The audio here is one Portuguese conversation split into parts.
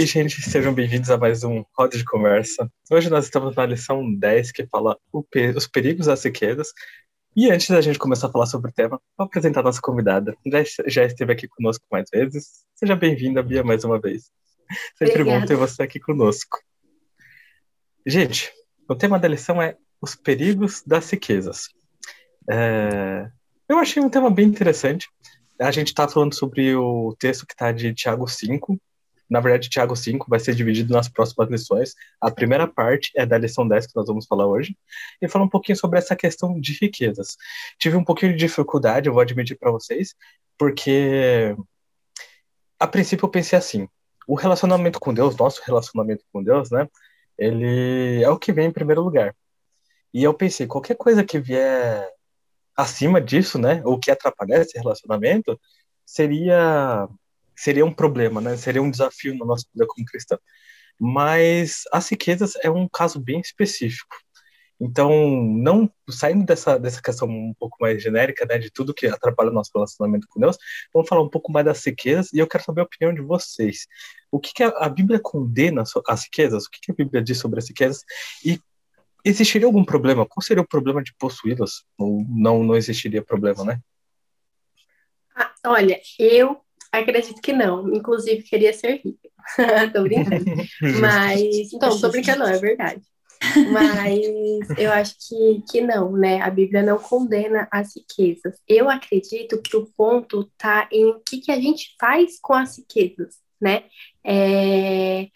aí, gente, sejam bem-vindos a mais um Roda de Conversa. Hoje nós estamos na lição 10, que fala os perigos das riquezas. E antes da gente começar a falar sobre o tema, vou apresentar a nossa convidada. Já, já esteve aqui conosco mais vezes. Seja bem-vinda, Bia, mais uma vez. Sempre Obrigada. bom ter você aqui conosco. Gente, o tema da lição é os perigos das riquezas. É... Eu achei um tema bem interessante. A gente está falando sobre o texto que está de Tiago 5, na verdade, Tiago 5 vai ser dividido nas próximas lições. A primeira parte é da lição 10 que nós vamos falar hoje, e falar um pouquinho sobre essa questão de riquezas. Tive um pouquinho de dificuldade, eu vou admitir para vocês, porque a princípio eu pensei assim: o relacionamento com Deus, nosso relacionamento com Deus, né? Ele é o que vem em primeiro lugar. E eu pensei, qualquer coisa que vier acima disso, né, ou que atrapalhar esse relacionamento, seria seria um problema, né? Seria um desafio na nossa vida como cristão. Mas as riquezas é um caso bem específico. Então, não saindo dessa, dessa questão um pouco mais genérica, né, de tudo que atrapalha o nosso relacionamento com Deus, vamos falar um pouco mais das riquezas e eu quero saber a opinião de vocês. O que, que a, a, Bíblia condena as riquezas? O que, que a Bíblia diz sobre as riquezas? E existiria algum problema? Qual seria o problema de possuí-las? Ou não, não existiria problema, né? Ah, olha, eu Acredito que não. Inclusive, queria ser rica. tô brincando. Mas. Então, tô brincando, não, é verdade. Mas eu acho que, que não, né? A Bíblia não condena as riquezas. Eu acredito que o ponto tá em o que, que a gente faz com as riquezas, né? É,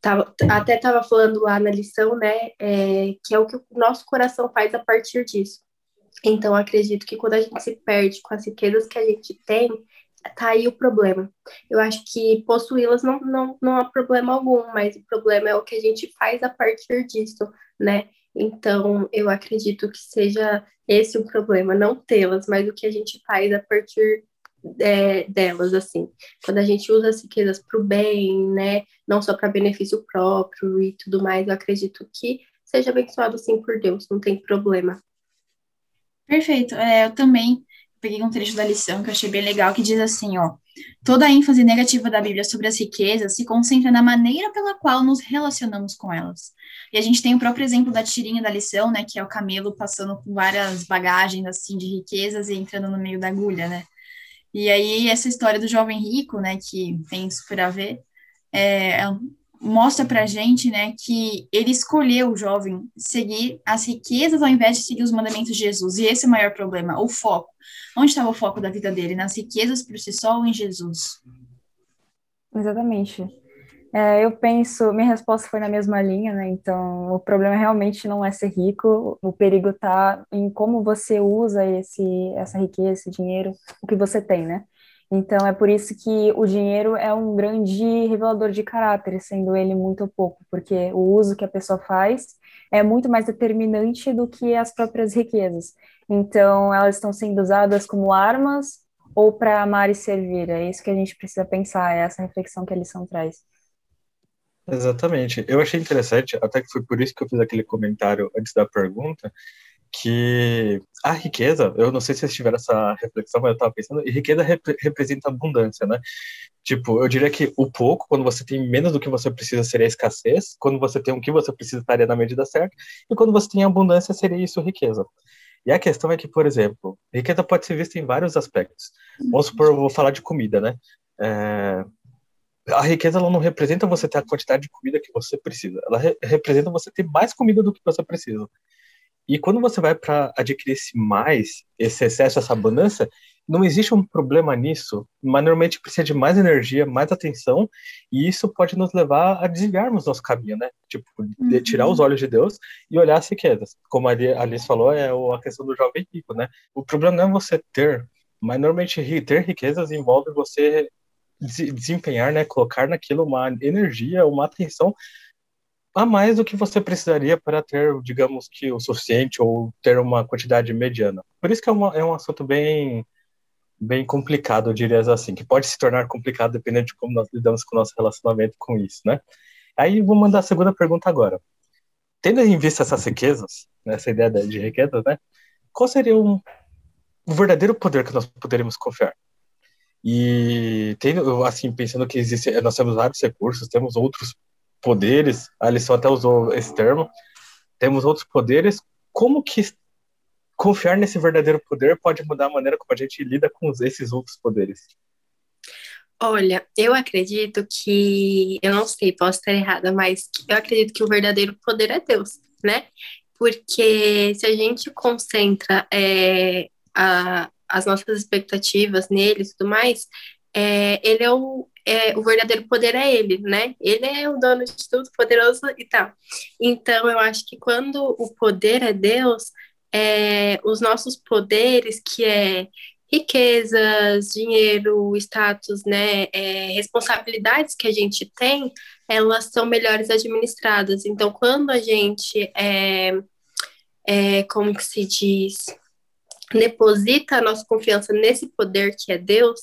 tava, até estava falando lá na lição, né? É, que é o que o nosso coração faz a partir disso. Então, acredito que quando a gente se perde com as riquezas que a gente tem, tá aí o problema. Eu acho que possuí-las não, não, não há problema algum, mas o problema é o que a gente faz a partir disso, né? Então, eu acredito que seja esse o problema, não tê-las, mas o que a gente faz a partir é, delas, assim. Quando a gente usa as riquezas para o bem, né? Não só para benefício próprio e tudo mais, eu acredito que seja abençoado sim por Deus, não tem problema. Perfeito. É, eu também peguei um trecho da lição que eu achei bem legal, que diz assim, ó, toda a ênfase negativa da Bíblia sobre as riquezas se concentra na maneira pela qual nos relacionamos com elas. E a gente tem o próprio exemplo da tirinha da lição, né, que é o camelo passando com várias bagagens, assim, de riquezas e entrando no meio da agulha, né. E aí, essa história do jovem rico, né, que tem super a ver, é, mostra pra gente, né, que ele escolheu o jovem seguir as riquezas ao invés de seguir os mandamentos de Jesus. E esse é o maior problema, o foco. Onde estava o foco da vida dele? Nas riquezas por si só ou em Jesus? Exatamente. É, eu penso, minha resposta foi na mesma linha, né? Então, o problema realmente não é ser rico, o perigo está em como você usa esse, essa riqueza, esse dinheiro, o que você tem, né? Então, é por isso que o dinheiro é um grande revelador de caráter, sendo ele muito pouco, porque o uso que a pessoa faz é muito mais determinante do que as próprias riquezas. Então, elas estão sendo usadas como armas ou para amar e servir. É isso que a gente precisa pensar, é essa reflexão que a lição traz. Exatamente. Eu achei interessante, até que foi por isso que eu fiz aquele comentário antes da pergunta, que a riqueza, eu não sei se vocês tiveram essa reflexão, mas eu estava pensando, e riqueza rep representa abundância, né? Tipo, eu diria que o pouco, quando você tem menos do que você precisa, seria escassez, quando você tem o que você precisa, estaria na medida certa, e quando você tem abundância, seria isso riqueza. E a questão é que, por exemplo, riqueza pode ser vista em vários aspectos. Vamos supor, eu vou falar de comida, né? É, a riqueza ela não representa você ter a quantidade de comida que você precisa. Ela re representa você ter mais comida do que você precisa. E quando você vai para adquirir esse mais, esse excesso, essa abundância, não existe um problema nisso, mas normalmente precisa de mais energia, mais atenção, e isso pode nos levar a desviarmos nosso caminho, né? Tipo, de tirar os uhum. olhos de Deus e olhar as riquezas. Como a Alice falou, é a questão do jovem rico, né? O problema não é você ter, mas normalmente ter riquezas envolve você desempenhar, né? Colocar naquilo uma energia, uma atenção a mais do que você precisaria para ter, digamos que o suficiente ou ter uma quantidade mediana. Por isso que é, uma, é um assunto bem bem complicado, eu diria assim, que pode se tornar complicado dependendo de como nós lidamos com o nosso relacionamento com isso, né? Aí vou mandar a segunda pergunta agora. Tendo em vista essas riquezas, né, essa ideia de riquezas, né? Qual seria um, o verdadeiro poder que nós poderíamos confiar? E tendo, assim, pensando que existe, nós temos vários recursos, temos outros poderes, a lição até usou esse termo, temos outros poderes, como que confiar nesse verdadeiro poder pode mudar a maneira como a gente lida com esses outros poderes? Olha, eu acredito que, eu não sei, posso estar errada, mas eu acredito que o verdadeiro poder é Deus, né? Porque se a gente concentra é, a, as nossas expectativas nele e tudo mais, é, ele é o, é, o verdadeiro poder é ele, né? Ele é o dono de tudo, poderoso e tal. Então, eu acho que quando o poder é Deus, é, os nossos poderes, que é riquezas, dinheiro, status, né, é, responsabilidades que a gente tem, elas são melhores administradas. Então, quando a gente é, é, como que se diz, deposita a nossa confiança nesse poder que é Deus,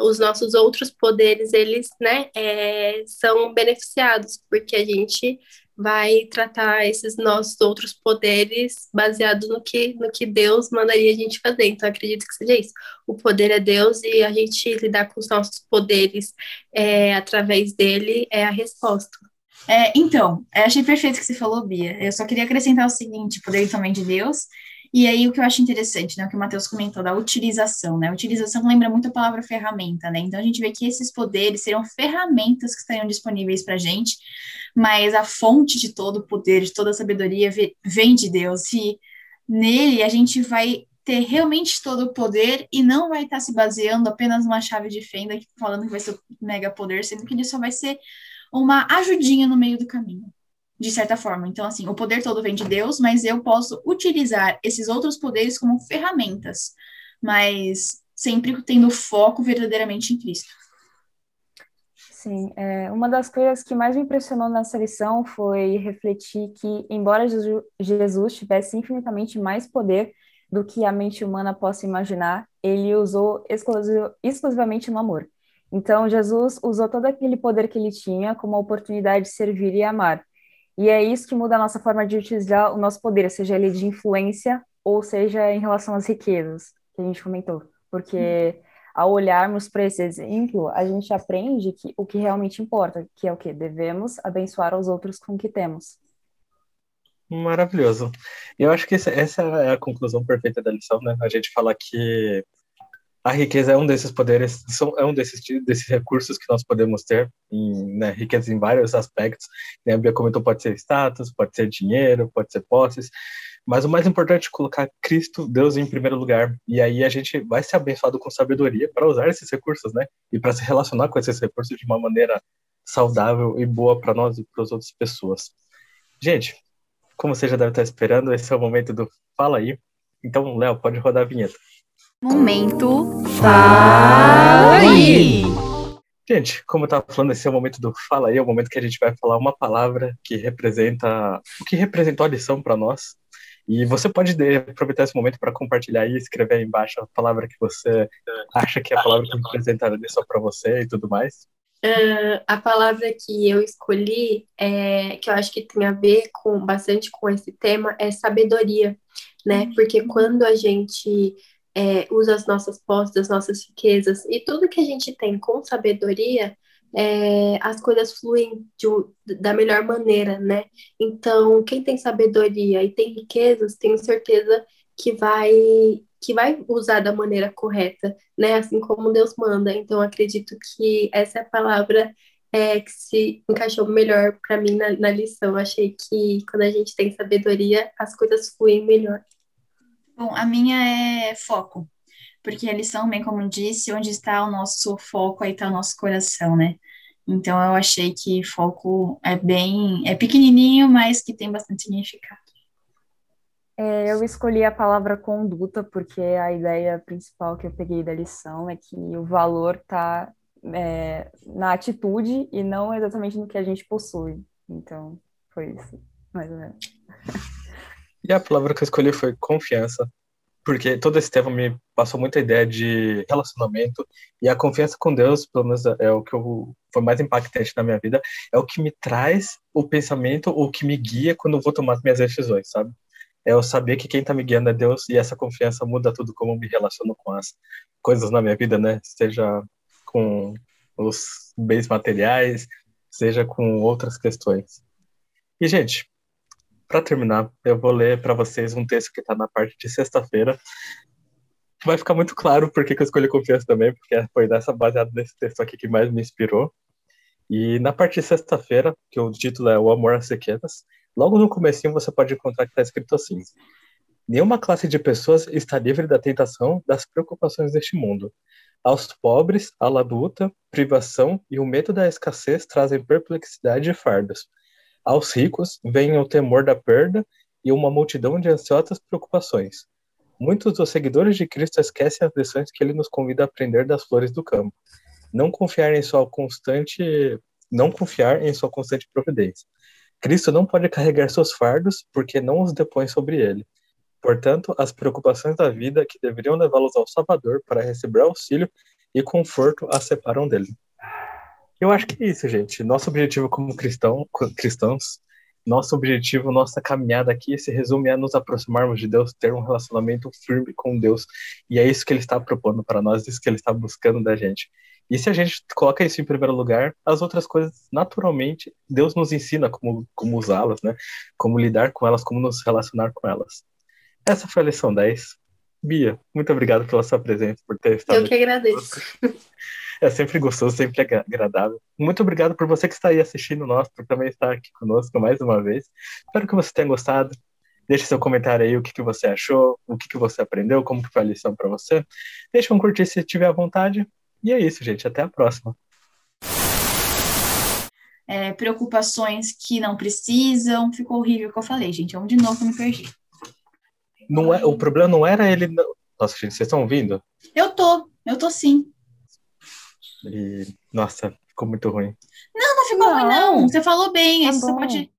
os nossos outros poderes, eles, né, é, são beneficiados, porque a gente vai tratar esses nossos outros poderes baseado no que, no que Deus mandaria a gente fazer. Então, acredito que seja isso. O poder é Deus e a gente lidar com os nossos poderes é, através dele é a resposta. É, então, achei perfeito o que você falou, Bia. Eu só queria acrescentar o seguinte: poder também de Deus. E aí, o que eu acho interessante, né, o que o Matheus comentou da utilização, né? utilização lembra muito a palavra ferramenta, né? Então, a gente vê que esses poderes seriam ferramentas que estariam disponíveis para a gente mas a fonte de todo o poder, de toda a sabedoria vem de Deus, e nele a gente vai ter realmente todo o poder e não vai estar se baseando apenas numa chave de fenda, falando que vai ser o mega poder, sendo que ele só vai ser uma ajudinha no meio do caminho, de certa forma. Então, assim, o poder todo vem de Deus, mas eu posso utilizar esses outros poderes como ferramentas, mas sempre tendo foco verdadeiramente em Cristo. Sim, é, uma das coisas que mais me impressionou nessa lição foi refletir que, embora Jesus tivesse infinitamente mais poder do que a mente humana possa imaginar, ele usou exclusivamente no amor. Então, Jesus usou todo aquele poder que ele tinha como oportunidade de servir e amar. E é isso que muda a nossa forma de utilizar o nosso poder, seja ele de influência ou seja em relação às riquezas, que a gente comentou. Porque ao olharmos para esse exemplo, a gente aprende que o que realmente importa, que é o que devemos abençoar os outros com o que temos. Maravilhoso. Eu acho que essa é a conclusão perfeita da lição, né? A gente fala que a riqueza é um desses poderes, é um desses, desses recursos que nós podemos ter, em, né, riqueza em vários aspectos. Né? A Bia comentou, pode ser status, pode ser dinheiro, pode ser posses, mas o mais importante é colocar Cristo, Deus, em primeiro lugar. E aí a gente vai ser abençoado com sabedoria para usar esses recursos, né? E para se relacionar com esses recursos de uma maneira saudável e boa para nós e para as outras pessoas. Gente, como você já deve estar esperando, esse é o momento do Fala aí. Então, Léo, pode rodar a vinheta. Momento Fala aí! Gente, como eu estava falando, esse é o momento do Fala aí, é o momento que a gente vai falar uma palavra que representa o que representou a lição para nós e você pode aproveitar esse momento para compartilhar e escrever aí embaixo a palavra que você acha que é a palavra que representa só para você e tudo mais. Uh, a palavra que eu escolhi, é, que eu acho que tem a ver com bastante com esse tema, é sabedoria, né? Porque quando a gente é, usa as nossas posses, as nossas riquezas e tudo que a gente tem com sabedoria, é, as coisas fluem de, da melhor maneira, né? Então, quem tem sabedoria e tem riquezas, tenho certeza que vai que vai usar da maneira correta, né? Assim como Deus manda. Então, acredito que essa é a palavra é, que se encaixou melhor para mim na, na lição. Achei que quando a gente tem sabedoria, as coisas fluem melhor. Bom, a minha é foco porque a lição, bem como disse, onde está o nosso foco, aí está o nosso coração, né? Então eu achei que foco é bem, é pequenininho, mas que tem bastante significado. É, eu escolhi a palavra conduta porque a ideia principal que eu peguei da lição é que o valor está é, na atitude e não exatamente no que a gente possui. Então, foi isso, mais ou menos. E a palavra que eu escolhi foi confiança porque todo esse tema me passou muita ideia de relacionamento e a confiança com Deus, pelo menos é o que eu, foi mais impactante na minha vida, é o que me traz o pensamento, o que me guia quando eu vou tomar as minhas decisões, sabe? É eu saber que quem está me guiando é Deus e essa confiança muda tudo como eu me relaciono com as coisas na minha vida, né? Seja com os bens materiais, seja com outras questões. E, gente, para terminar, eu vou ler para vocês um texto que está na parte de sexta-feira. Vai ficar muito claro porque que eu escolhi confiança também, porque foi dessa baseada nesse texto aqui que mais me inspirou. E na parte de sexta-feira, que o título é O Amor às Sequedas, logo no comecinho você pode encontrar que está escrito assim: Nenhuma classe de pessoas está livre da tentação das preocupações deste mundo. Aos pobres, a labuta, privação e o medo da escassez trazem perplexidade e fardos. Aos ricos vem o temor da perda e uma multidão de ansiosas preocupações. Muitos dos seguidores de Cristo esquecem as lições que ele nos convida a aprender das flores do campo. Não confiar em sua constante, não confiar em sua constante providência. Cristo não pode carregar seus fardos porque não os depõe sobre ele. Portanto, as preocupações da vida que deveriam levá-los ao Salvador para receber auxílio e conforto as separam dele. Eu acho que é isso, gente. Nosso objetivo como cristão, cristãos, nosso objetivo, nossa caminhada aqui se resume a nos aproximarmos de Deus, ter um relacionamento firme com Deus. E é isso que ele está propondo para nós, isso que ele está buscando da gente. E se a gente coloca isso em primeiro lugar, as outras coisas, naturalmente, Deus nos ensina como, como usá-las, né? Como lidar com elas, como nos relacionar com elas. Essa foi a lição 10. Bia, muito obrigado pela sua presença, por ter estado. Eu que agradeço. É sempre gostoso, sempre agradável. Muito obrigado por você que está aí assistindo nós, por também estar aqui conosco mais uma vez. Espero que você tenha gostado. Deixe seu comentário aí, o que, que você achou, o que, que você aprendeu, como que foi a lição para você. Deixe um curtir se tiver à vontade. E é isso, gente. Até a próxima. É, preocupações que não precisam. Ficou horrível o que eu falei, gente. Vamos de novo que eu me perdi. Não é, o problema não era ele. Nossa, gente, vocês estão ouvindo? Eu tô, eu tô sim. E, nossa, ficou muito ruim. Não, não ficou Não. ruim, não. Você falou bem. Tá Esse você pode.